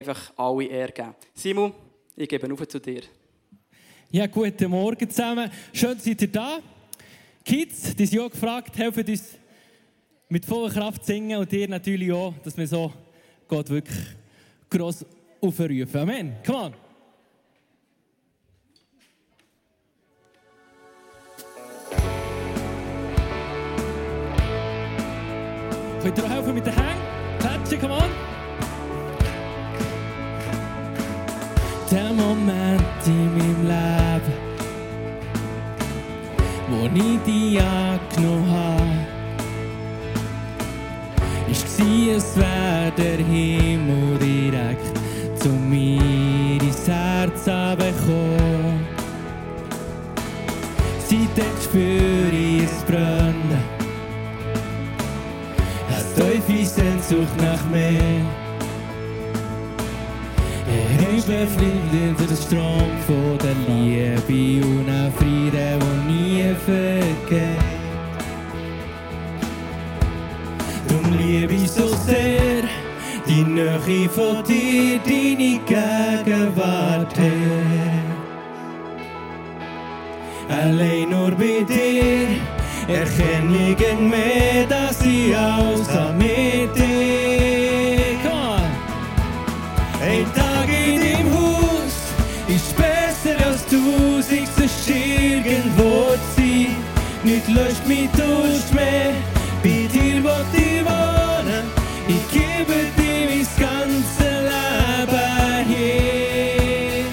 einfach alle Ehre geben. Simon, ich gebe auf zu dir. Ja, guten Morgen zusammen. Schön, seid ihr da. Kids, die sind auch gefragt, helfen uns mit voller Kraft singen und dir natürlich auch, dass wir so Gott wirklich gross aufrufen. Amen. Come on. Könnt ihr auch helfen mit den Hängen? Klatschen, come on. Der Moment in meinem Leben, wo ich dich angenommen habe, war, es wäre der Himmel direkt zu mir ins Herz bekommen. Seitdem spüre ich es brennen, eine tiefe Sehnsucht nach mehr. Er überfliegt hinter den Strom von der Liebe und ein Frieden, der nie vergeht. Drum liebe ich so sehr die Nähe von dir, deine Gegenwart. Herr. Allein nur bei dir erkenne ich mehr, dass ich außer mit dir irgendwo sein. Nicht löscht mich Durst mehr, bei dir wo ich wohnen. Ich gebe dir mein ganzes Leben hin.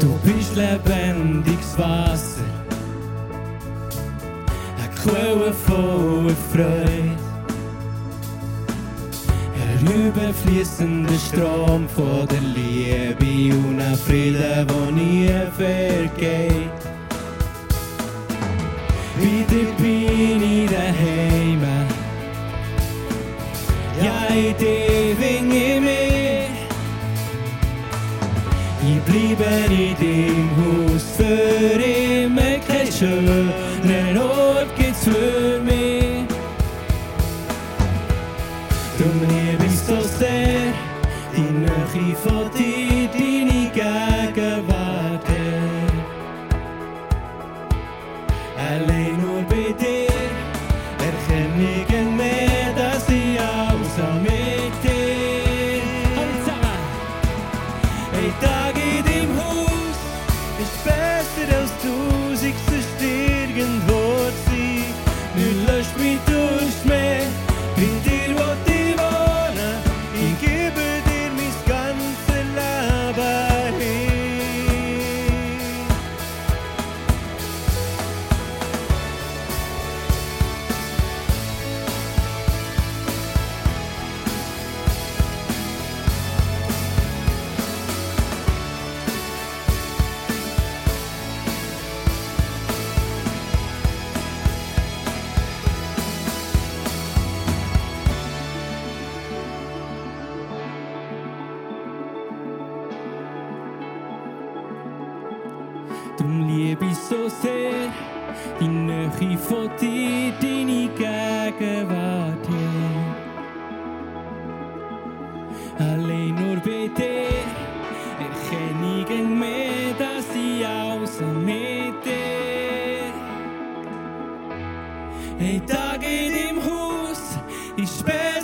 Du bist lebendiges Wasser, eine Quelle voller Freude. Überfließender Strom von der Liebe und ein Frieden, der nie vergeht. Wieder bin ich daheim. Ja, in dir bin mehr. Ich bleibe in dem Haus für immer. Kein schönen Ort gibt's für Allein nur bei dir erkenne ich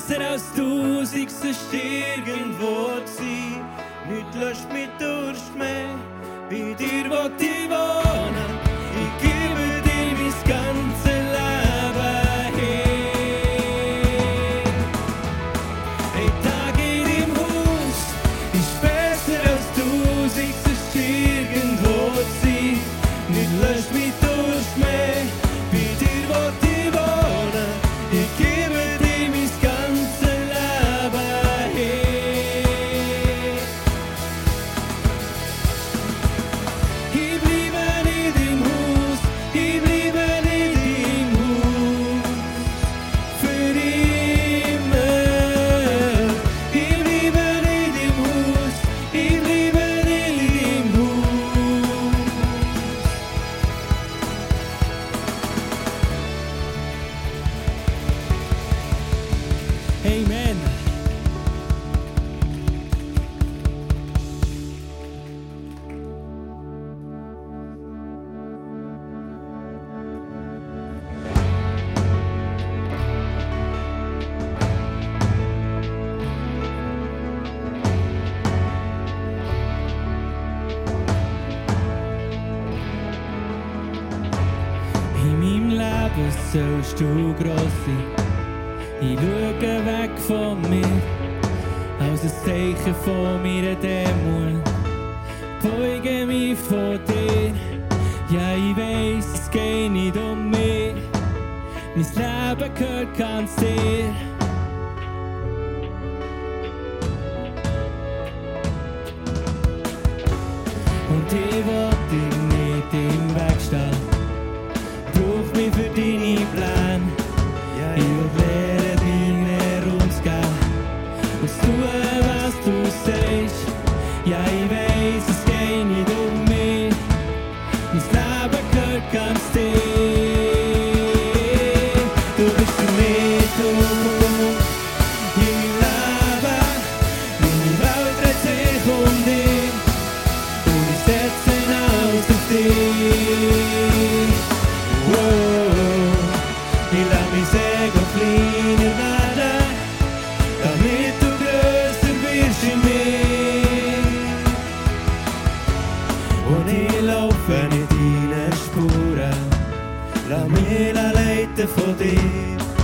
besser als tausend, sonst irgendwo zu sein. Nicht löscht mich Durst mehr, bei dir wo ich wohnen. sollst du gross sein. Ich schaue weg von mir, als ein Zeichen von meiner Dämon. Beuge mich vor dir, ja ich weiß, es geht nicht um mich. Mein Leben gehört ganz dir. Lass mich leiten von dir.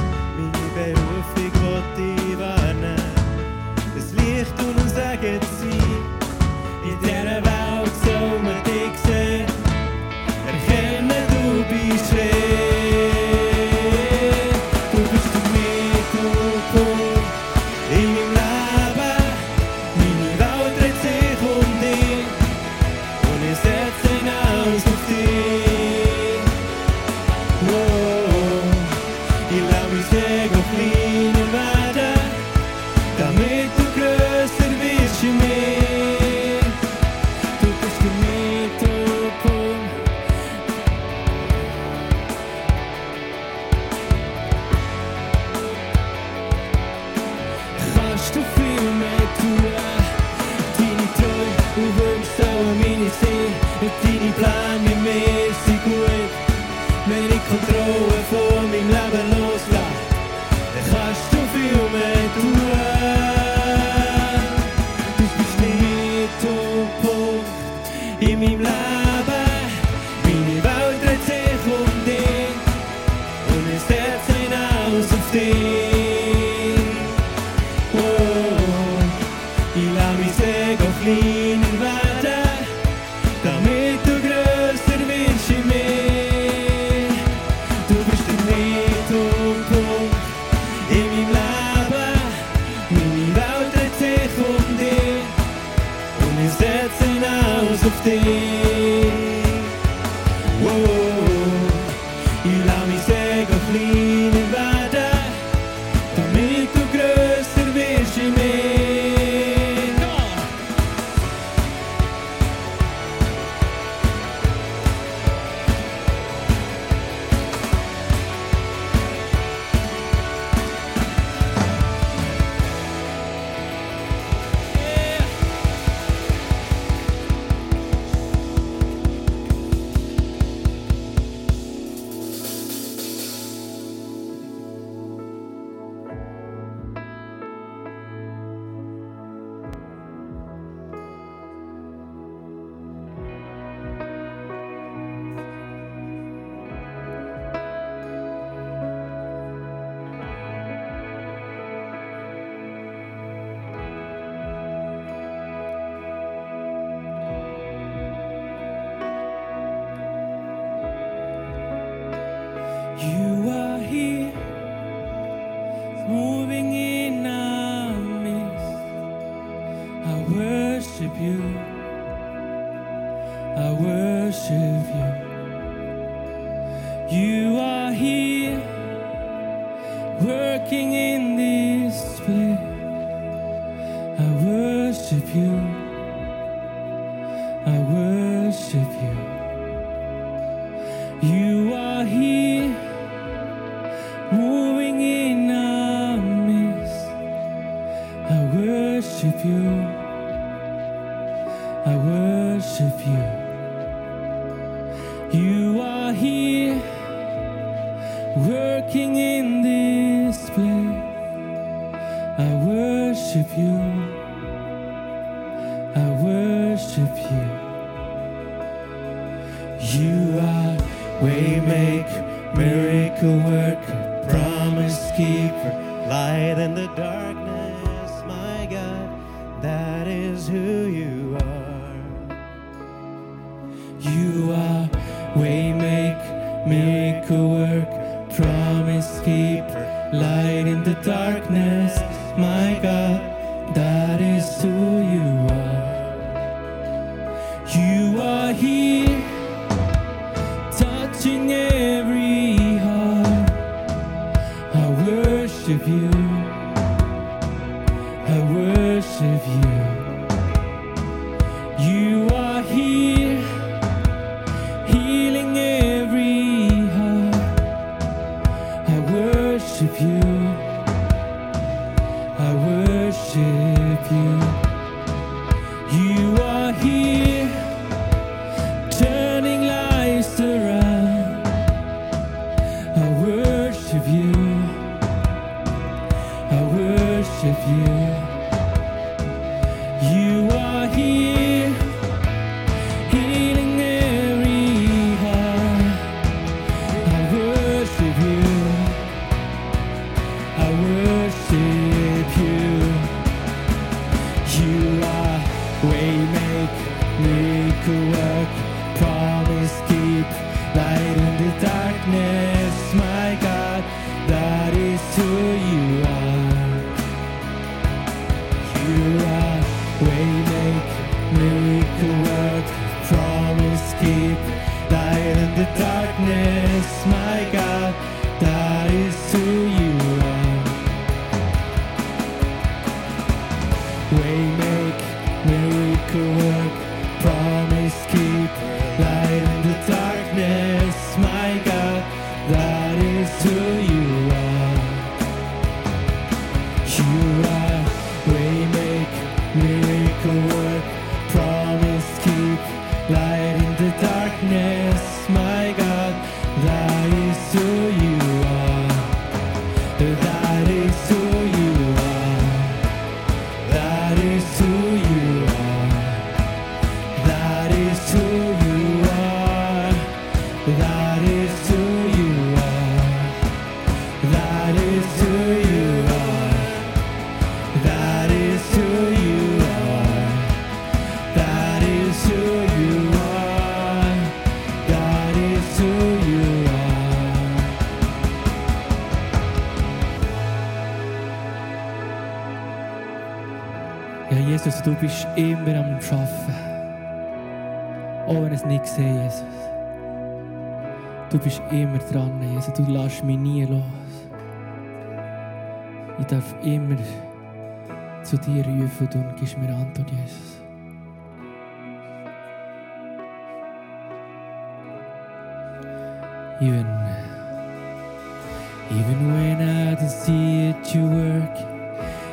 Make, miracle worker, promise keeper, light in the darkness, my God, that is who you are. You. Bist immer am Schaffen. Auch wenn ich es nicht sehe, Jesus. Du bist immer dran, Jesus. Du lässt mich nie los. Ich darf immer zu dir rufen und gibst mir Antwort, Jesus. Even, even when I don't see it, you work.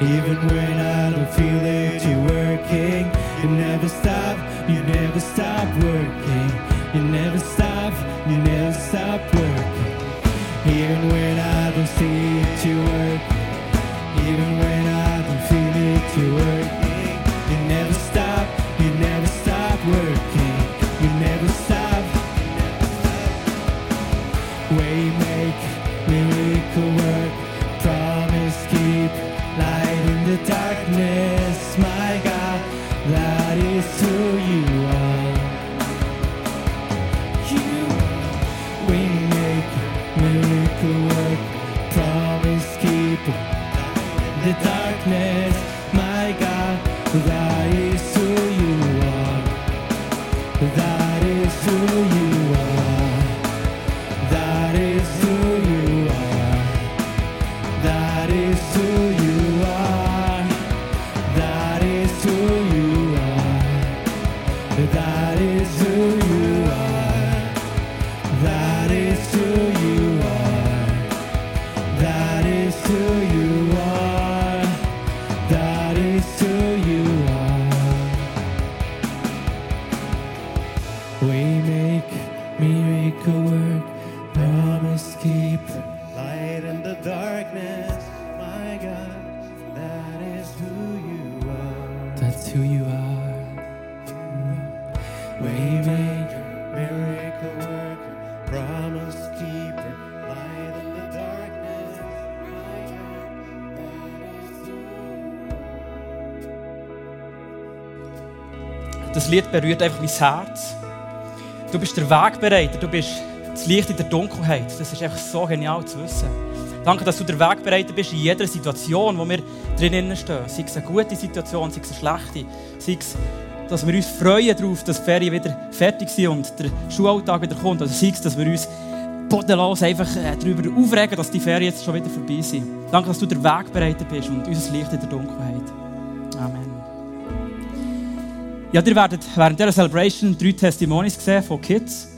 Even when I don't feel it, you're working. You never stop, you never stop working. You never stop, you never stop working. Even when I don't see it, you're working. Even when I don't feel it, you're working. You never stop, you never stop working. You never stop. Way make, miracle work, lightning. Das Lied berührt einfach mein Herz. Du bist der Wegbereiter, du bist das Licht in der Dunkelheit. Das ist einfach so genial zu wissen. Danke, dass du der Wegbereiter bist in jeder Situation, wo wir drinnen stehen. Sei es eine gute Situation, sei es eine schlechte, sei es, dass wir uns freuen darauf, dass die Ferien wieder fertig sind und der Schulalltag wieder kommt. Oder sei es, dass wir uns bodenlos einfach äh, darüber aufregen, dass die Ferien jetzt schon wieder vorbei sind. Danke, dass du der Wegbereiter bist und unser Licht in der Dunkelheit. Ja, ihr werdet während dieser Celebration drei Testimonies sehen von Kids,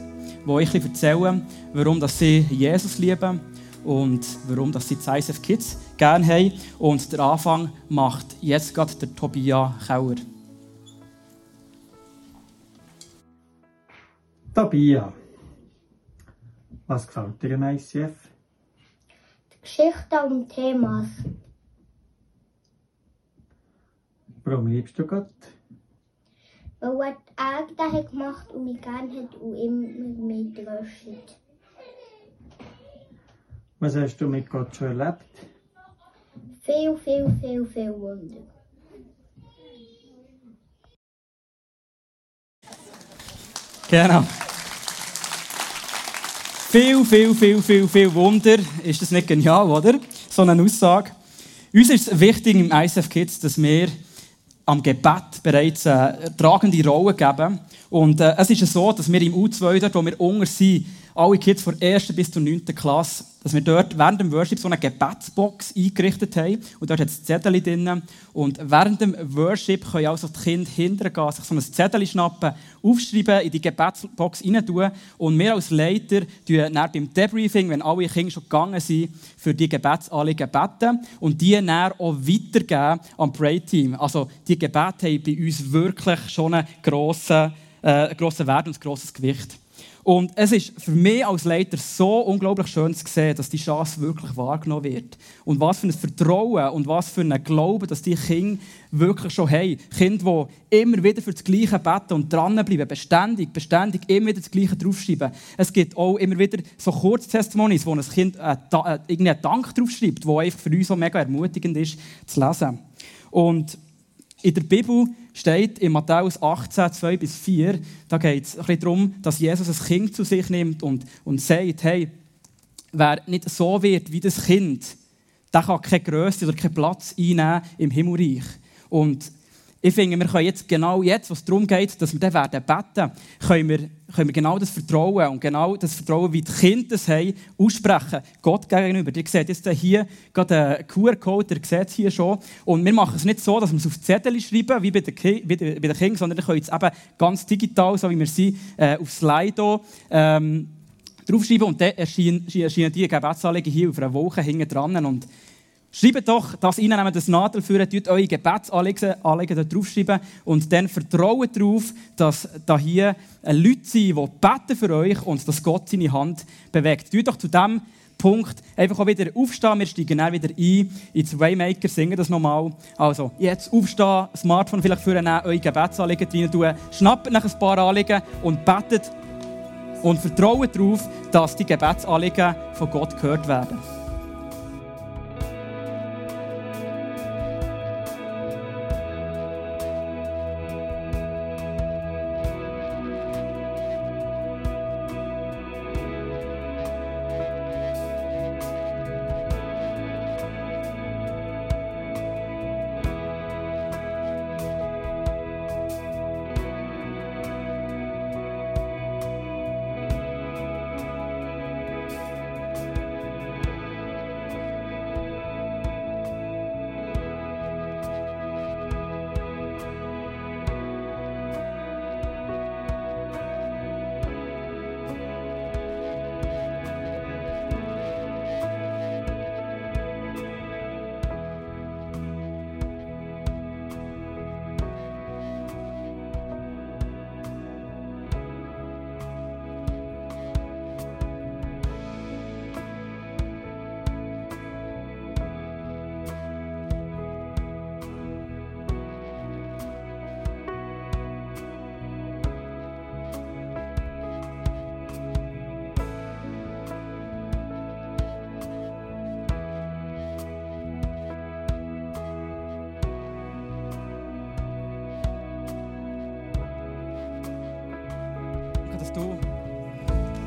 wo ich ein erzählen, warum dass sie Jesus lieben und warum dass sie die ISF Kids gerne haben. Und der Anfang macht jetzt gerade der Tobias Kauer. Tabia. Was gefällt dir am ICF? Die Geschichte und Themas. Warum liebst du Gott? Hat gemacht und mich gerne hat und immer mit tröstet. Was hast du mit Gott schon erlebt? Viel, viel, viel, viel Wunder. Genau. Viel, viel, viel, viel, viel Wunder. Ist das nicht genial, oder? So eine Aussage. Uns ist es wichtig im ISF Kids, dass wir am Gebet bereits eine tragende Rolle geben. Und äh, es ist so, dass wir im U2, dort, wo wir unter sind, alle Kids von der 1. bis zur 9. Klasse, dass wir dort während dem Worship so eine Gebetsbox eingerichtet haben. Und dort hat es Zettel drin. Und während dem Worship können also die Kinder hintergehen, sich so ein Zettel schnappen, aufschreiben, in die Gebetsbox rein tun. Und wir als Leiter tun dann beim Debriefing, wenn alle Kinder schon gegangen sind, für die Gebetsanliegen beten und die dann auch weitergeben am Pray-Team. Also die Gebete haben bei uns wirklich schon einen grossen, äh, grossen Wert und ein grosses Gewicht. Und es ist für mich als Leiter so unglaublich schön zu sehen, dass die Chance wirklich wahrgenommen wird. Und was für ein Vertrauen und was für ein Glauben, dass die Kinder wirklich schon haben. Kinder, die immer wieder für das Gleiche beten und dranbleiben, beständig, beständig immer wieder das Gleiche draufschreiben. Es gibt auch immer wieder so Kurztestimonies, wo ein Kind äh, äh, irgendeinen Dank draufschreibt, wo einfach für uns so mega ermutigend ist zu lesen. Und in der Bibel steht in Matthäus 18, 2 bis 4, da geht es ein darum, dass Jesus ein Kind zu sich nimmt und, und sagt, hey, wer nicht so wird wie das Kind, der kann keine Größe oder keinen Platz einnehmen im Himmelreich. Und ich finde, wir können jetzt genau jetzt, was darum geht, dass wir dann werden beten, können wir, können wir genau das Vertrauen und genau das Vertrauen, wie die Kinder es haben, aussprechen. Gott gegenüber. Ihr seht jetzt hier gerade einen QR-Code, ihr seht es hier schon. Und wir machen es nicht so, dass wir es auf Zettel schreiben, wie bei den, Ki bei den Kindern, sondern wir können es eben ganz digital, so wie wir sind, äh, auf Slido ähm, draufschreiben. Und dann erscheinen, erscheinen die Gebetsanliegen hier auf einer Woche hinten dran. Und Schreibt doch das rein, nehmt das Nadel führen, tut eure Gebetsanliegen dort draufschreiben und dann vertraut darauf, dass da hier Leute sind, die beten für euch und dass Gott seine Hand bewegt. Tut doch zu diesem Punkt einfach auch wieder aufstehen. Wir steigen dann wieder ein ins Waymaker, singen das nochmal. Also, jetzt aufstehen, Smartphone vielleicht führen, eure Gebetsanliegen rein tun, schnappt nach ein paar Anliegen und betet und vertraut darauf, dass die Gebetsanliegen von Gott gehört werden.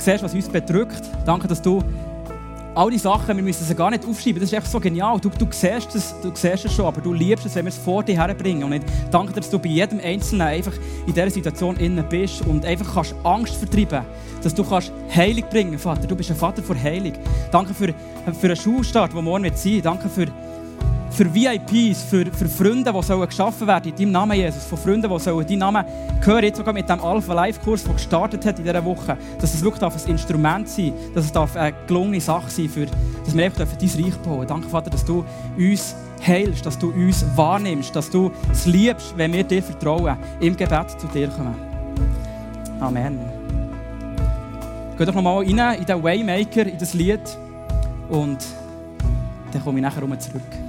Siehst, was uns bedrückt. Danke, dass du all die Sachen, wir müssen sie gar nicht aufschreiben, das ist echt so genial. Du, du, siehst es, du siehst es schon, aber du liebst es, wenn wir es vor dir herbringen. Und ich danke dir, dass du bei jedem Einzelnen einfach in dieser Situation innen bist und einfach kannst Angst vertreiben dass du kannst Heilung bringen Vater. Du bist ein Vater für Heilung. Danke für, für einen Schulstart, der morgen wird sein. Danke für für VIPs, für, für Freunde, die sollen geschaffen werden in deinem Namen, Jesus. Von Freunden, die sollen deinen Namen hören. Jetzt sogar mit dem Alpha Live Kurs, der gestartet hat in dieser Woche. Dass es wirklich ein Instrument sein dass es eine gelungene Sache sein für, dass wir einfach dein Reich bauen Danke, Vater, dass du uns heilst, dass du uns wahrnimmst, dass du es liebst, wenn wir dir vertrauen, im Gebet zu dir kommen. Amen. Geh doch nochmal rein in den Waymaker, in das Lied und dann komme ich nachher zurück.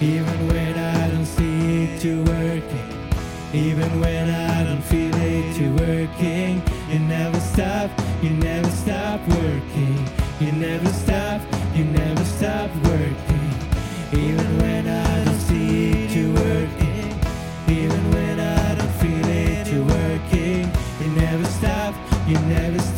Even when I don't see it, you're working. Even when I don't feel it, you're working. You never stop, you never stop working. You never stop, you never stop working. Even when I don't see it, you're working. Even when I don't feel it, you're working. You never stop, you never stop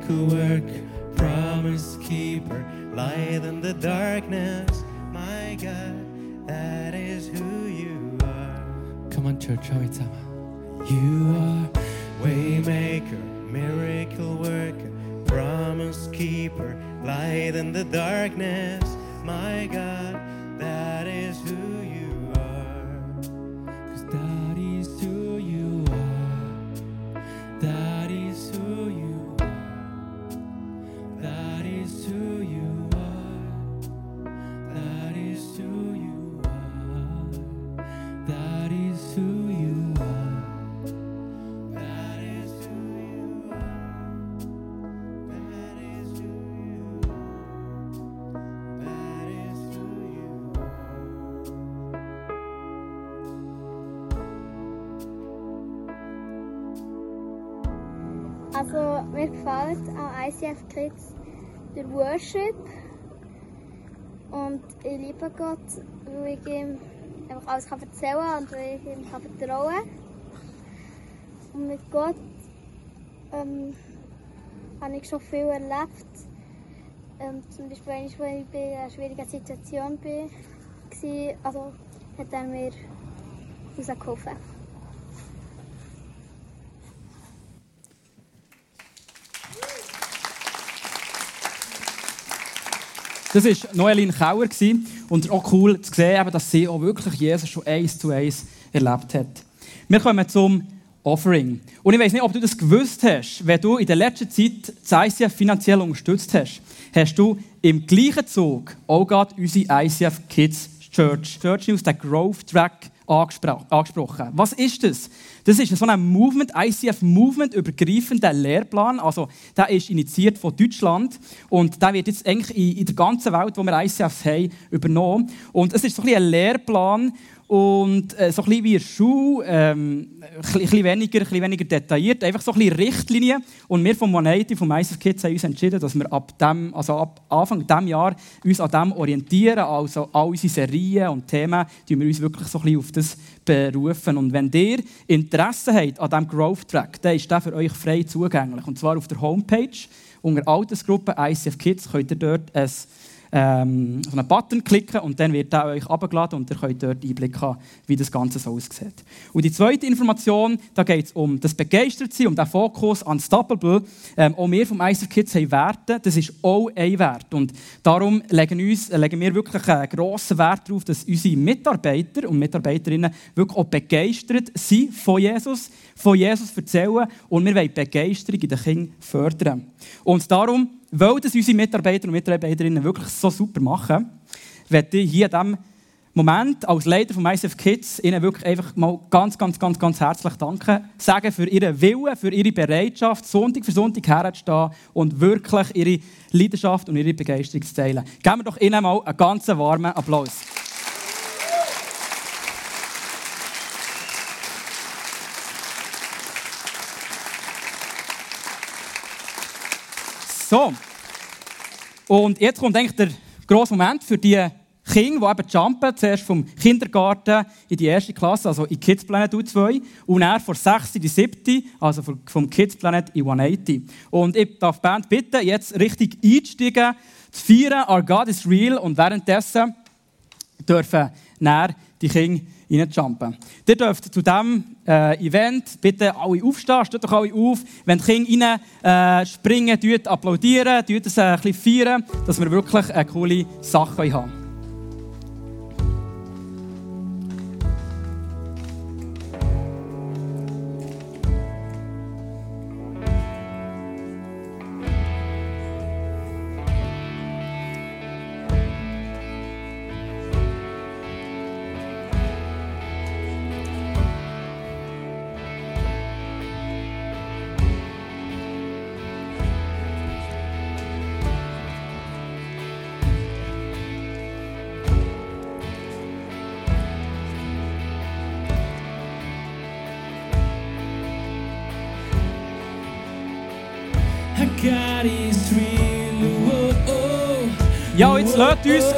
miracle worker, promise keeper, light in the darkness. My God, that is who you are. Come on, church, schau jetzt zusammen. You are waymaker, miracle worker, promise keeper, light in the darkness. My God, Worship und ich liebe Gott, weil ich ihm einfach alles kann erzählen kann und weil ich ihm kann vertrauen kann. Und mit Gott ähm, habe ich schon viel erlebt. Ähm, zum Beispiel, als ich in einer schwierigen Situation war, also hat er mir rausgeholfen. Das war Noeline Kauer und auch cool zu sehen, dass sie auch wirklich Jesus schon eins zu eins erlebt hat. Wir kommen zum Offering. Und ich weiß nicht, ob du das gewusst hast, wenn du in der letzten Zeit das ICF finanziell unterstützt hast, hast du im gleichen Zug auch gerade unsere ICF Kids Church, Church News, den Growth Track angespro- angesprochen. Was ist das? Das ist so ein Movement, ICF Movement, übergreifender Lehrplan. Also, der ist initiiert von Deutschland und der wird jetzt eigentlich in, der ganzen Welt, wo wir ICFs haben, übernommen. Und es ist so ein, ein Lehrplan und äh, so ein bisschen wie eine Schule, ähm, ein bisschen- weniger, ein bisschen weniger detailliert, einfach so ein bisschen Richtlinien. Und wir vom 180, vom ICF Kids, haben uns entschieden, dass wir ab, dem, also ab Anfang dieses Jahr uns an dem orientieren. Also all unsere Serien und Themen, die wir uns wirklich so ein bisschen auf das berufen. Und wenn ihr Interesse habt an diesem Growth Track, dann ist der für euch frei zugänglich. Und zwar auf der Homepage unter Altersgruppe ICF Kids könnt ihr dort ein ähm, auf einen Button klicken und dann wird der euch abgeladen und ihr könnt dort Einblick haben, wie das Ganze so aussieht. Und die zweite Information, da geht es um das Begeistertsein, um den Fokus Unstoppable. Ähm, auch wir vom ICF Kids haben Werte, das ist auch ein Wert. Und darum legen, uns, legen wir wirklich einen grossen Wert darauf, dass unsere Mitarbeiter und Mitarbeiterinnen wirklich auch begeistert sind von Jesus, von Jesus erzählen und wir wollen Begeisterung in den Kindern fördern. Und darum, weil das unsere Mitarbeiter und Mitarbeiterinnen wirklich so super machen, werde ich hier in diesem Moment als Leiter von ICF Kids Ihnen wirklich einfach mal ganz, ganz, ganz, ganz herzlich danken. Sagen für Ihren Willen, für Ihre Bereitschaft, Sonntag für Sonntag herzustehen und wirklich Ihre Leidenschaft und Ihre Begeisterung zu teilen. Geben wir doch Ihnen mal einen ganz warmen Applaus. So. Und jetzt kommt eigentlich der grosse Moment für die Kinder, die eben jumpen, zuerst vom Kindergarten in die erste Klasse, also in Kids Planet U2, und dann von 6. in die 7., also vom- Kids Planet in 180. Und ich darf die Band bitten, jetzt richtig einzusteigen, zu feiern, Our God is real, und währenddessen dürfen näher die Kinder reinjumpen. Ihr dürft zu diesem äh, Event bitte alle aufstehen, steht doch alle auf. Wenn die Kinder rein äh, springen, applaudieren, es äh, ein bisschen feiern, dass wir wirklich eine coole Sache haben.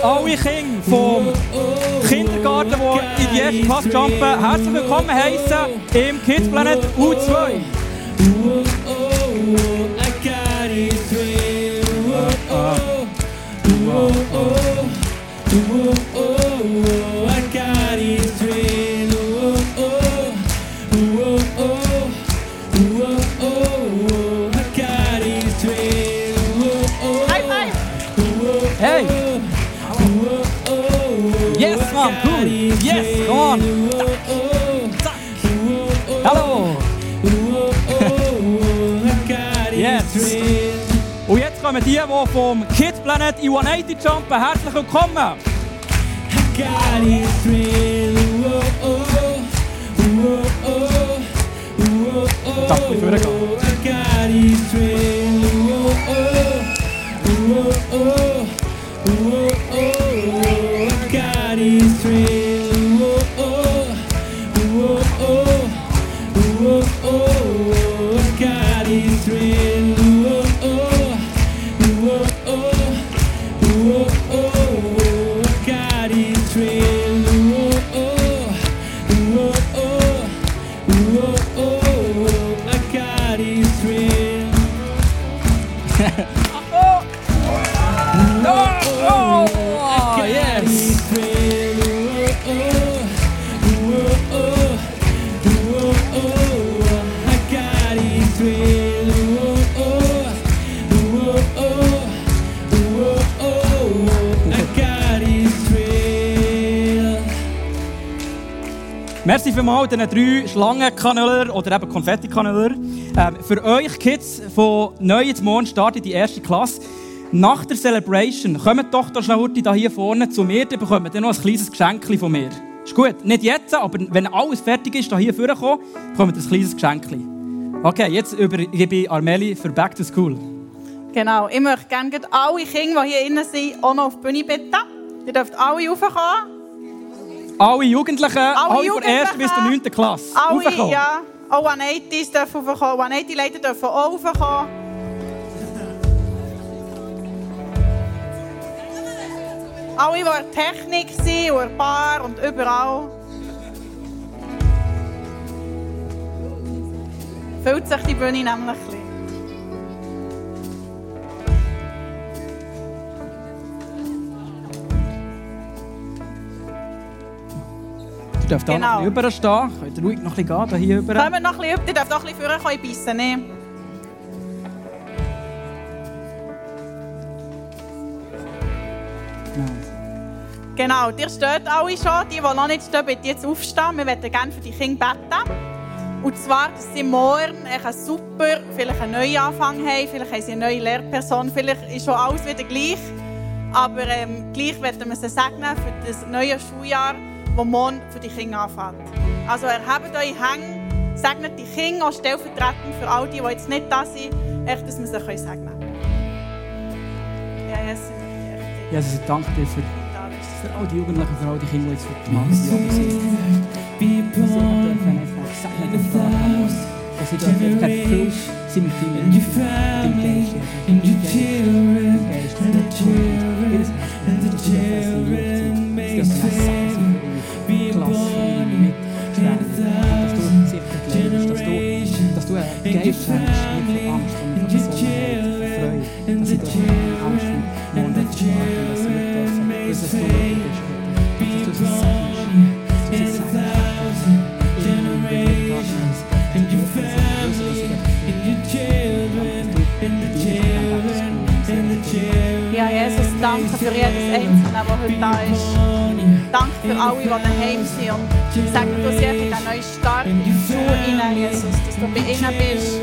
Alle Kinder vom Kindergarten, die in die erste Klasse jumpen, herzlich willkommen heißen im Kids Planet U2. Yes, man, cool! Yes, come on! Zack! Hallo! Yes. Und jetzt kommen die, die vom Kids Planet in 180 jumpen. Herzlich willkommen! Darf ich vorgehen? God Merci vielmals diesen drei Schlangenkanäler oder eben Konfettikanäler. Ähm, für euch Kids von neu jetzt morgen startet die erste Klasse. nach der Celebration, kommt doch schnell heute da hier vorne zu mir, dann bekommt ihr noch ein kleines Geschenk von mir. Ist gut, nicht jetzt, aber wenn alles fertig ist, da hier vorkommen, bekommt ihr ein kleines Geschenk. Okay, jetzt übergebe ich Armeli für Back to School. Genau, ich möchte gerne alle Kinder, die hier innen sind, auch noch auf die Bühne bitten. Ihr dürft alle raufkommen. Alle Jugendlichen, alle, von Jugendlichen. der 1. bis zur 9. Klasse. Alle, raufkommen. ja. Auch 180s dürfen raufkommen. 180-Leiter dürfen auch raufkommen. Alle, die in der Technik sind, in der Bar und überall. Füllt sich die Bühne nämlich ein bisschen. Dürft da Genau. noch ein bisschen überstehen. Könnt ruhig noch ein bisschen gehen, da hier über. Kommt noch ein bisschen, ihr dürft auch ein bisschen ich beißen nicht. Genau, ihr steht alle schon. Die, die noch nicht stehen, bitte jetzt aufstehen. Wir möchten gerne für die Kinder beten. Und zwar, dass sie morgen einen super, vielleicht einen neuen Anfang haben. Vielleicht haben sie eine neue Lehrperson. Vielleicht ist schon alles wieder gleich. Aber ähm, gleich werden wir sie segnen für das neue Schuljahr, das morgen für die Kinder anfängt. Also erhebt eure Hänge, segnet die Kinder auch stellvertretend für all die, die jetzt nicht da sind, echt, dass wir sie können segnen können. Ja. Jesus, ich danke dir für, für all die Jugendlichen, für all die Kinder, die jetzt für die Macht sind. Dass sie dürfen einfach gesegnet und haben. Dass sie dürfen erfüllt sind mit deinem in your family, in your children, and the children, and the generation, dass du einen Geist hast, nicht von Angst, sondern von Besonnenheit, von Freude, dass sie dürfen Angst und Mond und Schmerzen, dass wir dürfen wissen, dass du da bist, dass du uns segnest, dass du uns segnest, in your family, in your children, and the children, and the children. Ja, Jesus, danke für jedes Einzelne, das heute da ist. Danke für alle, die daheim sind. Und sag du sie einfach einen neuen Start in die Schule hinein, Jesus. Dass du bei ihnen bist.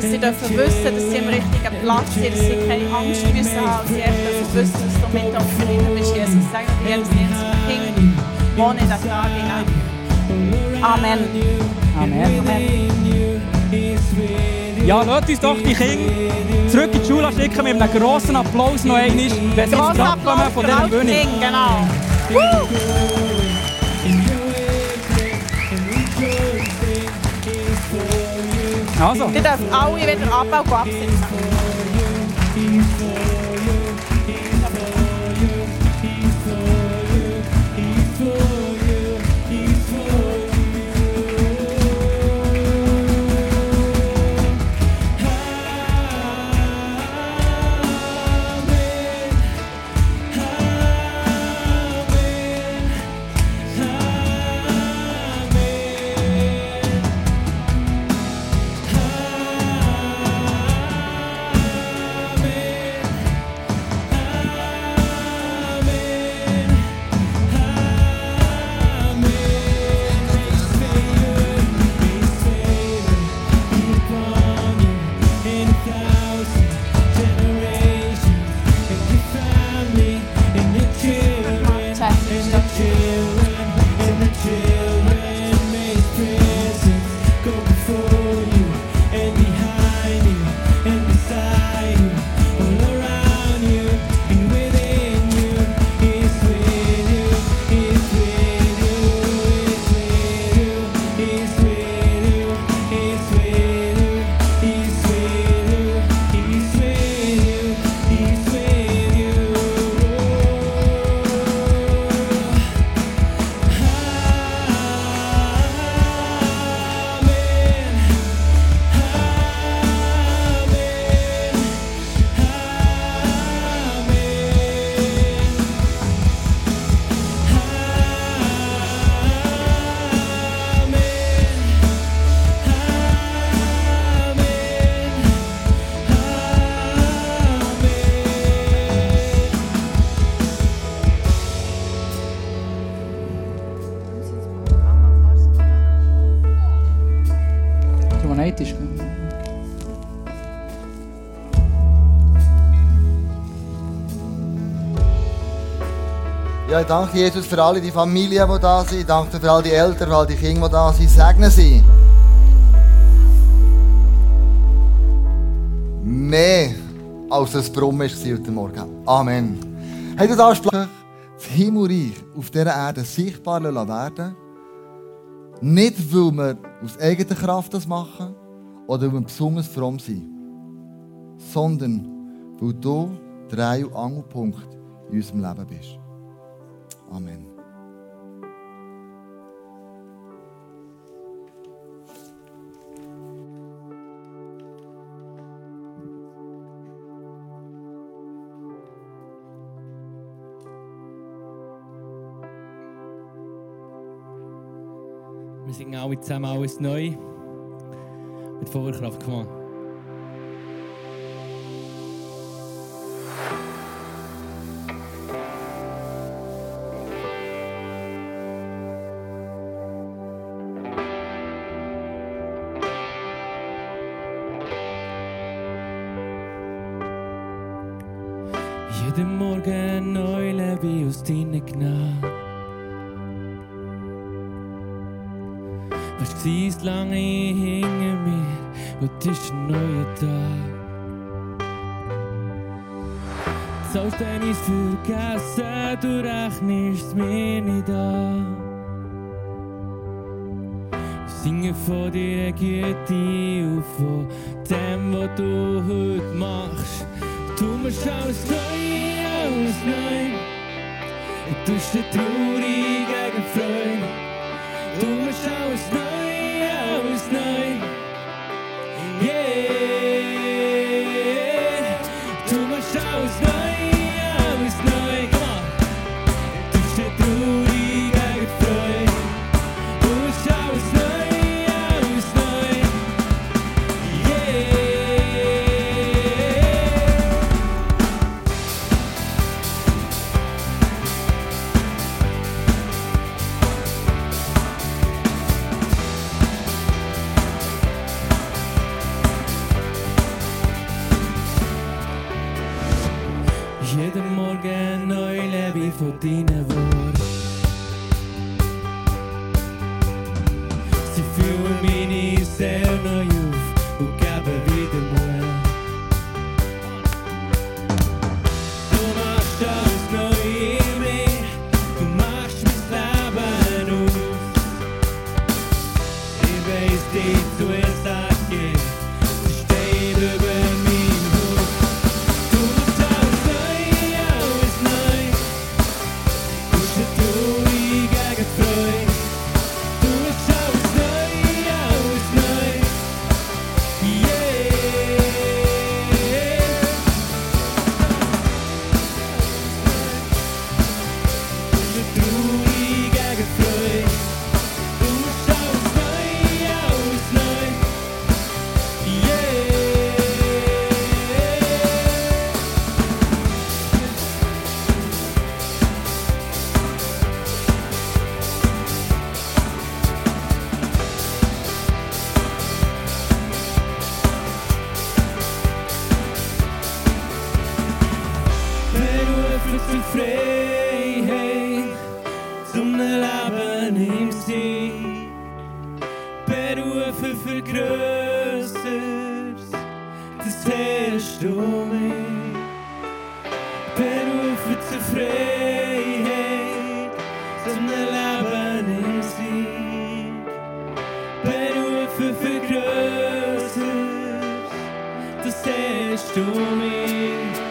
Dass sie dürfen wissen, dass sie am richtigen Platz sind. Dass sie keine Angst müssen haben. Dass sie dürfen wissen, dass du mit uns ihnen bist, Jesus. Sag dir jedes einzelne Kind, wohne in den Tag hinein. Amen. Amen. Ja, lasst uns doch die Kinder zurück in die Schule schicken mit einem grossen Applaus noch einmal, sie ins Grab kommen Applaus von für dieser Bühne. Genau. Also, Ihr dürft alle wieder ab und Ja, ich danke Jesus für alle die Familien, die da sind. Ich danke für all die Eltern, für all die Kinder, die da sind. Segne sie. Mehr als das Brummen war heute Morgen. Amen. Hey, du darfst das Himmelreich auf dieser Erde sichtbar werden Nicht, weil wir aus eigener Kraft das machen oder weil wir besonders fromm sind, sondern weil du der Angelpunkt in unserem Leben bist. Amen. Wir singen alle zusammen alles neu. Mit voller Kraft, komm vergessen, du rechnest es mir nicht an. Ich singe von deiner Güte und von dem, was du heute machst. Du machst alles neu, alles neu. Du bist traurig gegen Freude. Du machst alles neu, Ich weiß, das hast du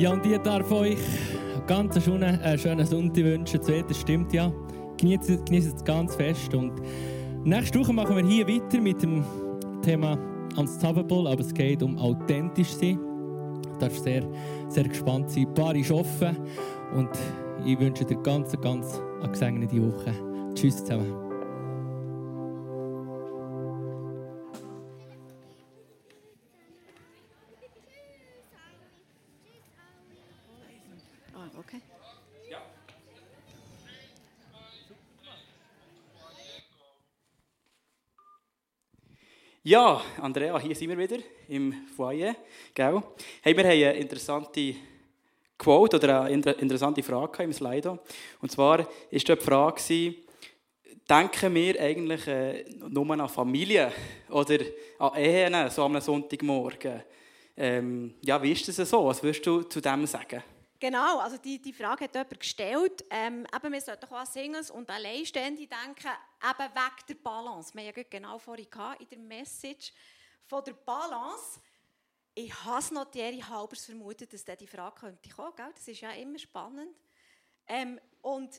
Ja, und ich darf euch ganz einen schönen, äh, schönen Sonntag wünschen. Das Wetter stimmt ja. Genießt, es ganz fest. Und nächste Woche machen wir hier weiter mit dem Thema Unstoppable, aber es geht um authentisch sein. Du darfst sehr, sehr gespannt sein. Ein paar ist offen und ich wünsche dir ganz, ganz eine gesegnete Woche. Tschüss zusammen. Ja, Andrea, hier sind wir wieder im Foyer. Gell? Hey, wir haben eine interessante Quote oder eine inter interessante Frage im Slido. Und zwar war dort die Frage, denken wir eigentlich äh, nur an Familie oder an Ehen so am Sonntagmorgen? Ähm, ja, wie ist das so? Was würdest du zu dem sagen? Genau, also die, die Frage hat jemand gestellt. Ähm, eben, wir sollten auch an Singles und Alleinstände denken, eben wegen der Balance. Wir haben ja genau vorhin gehabt, in der Message von der Balance. Ich habe noch Thierry Halbers vermutet, dass dann die Frage könnte. Gell? Das ist ja immer spannend. Ähm, und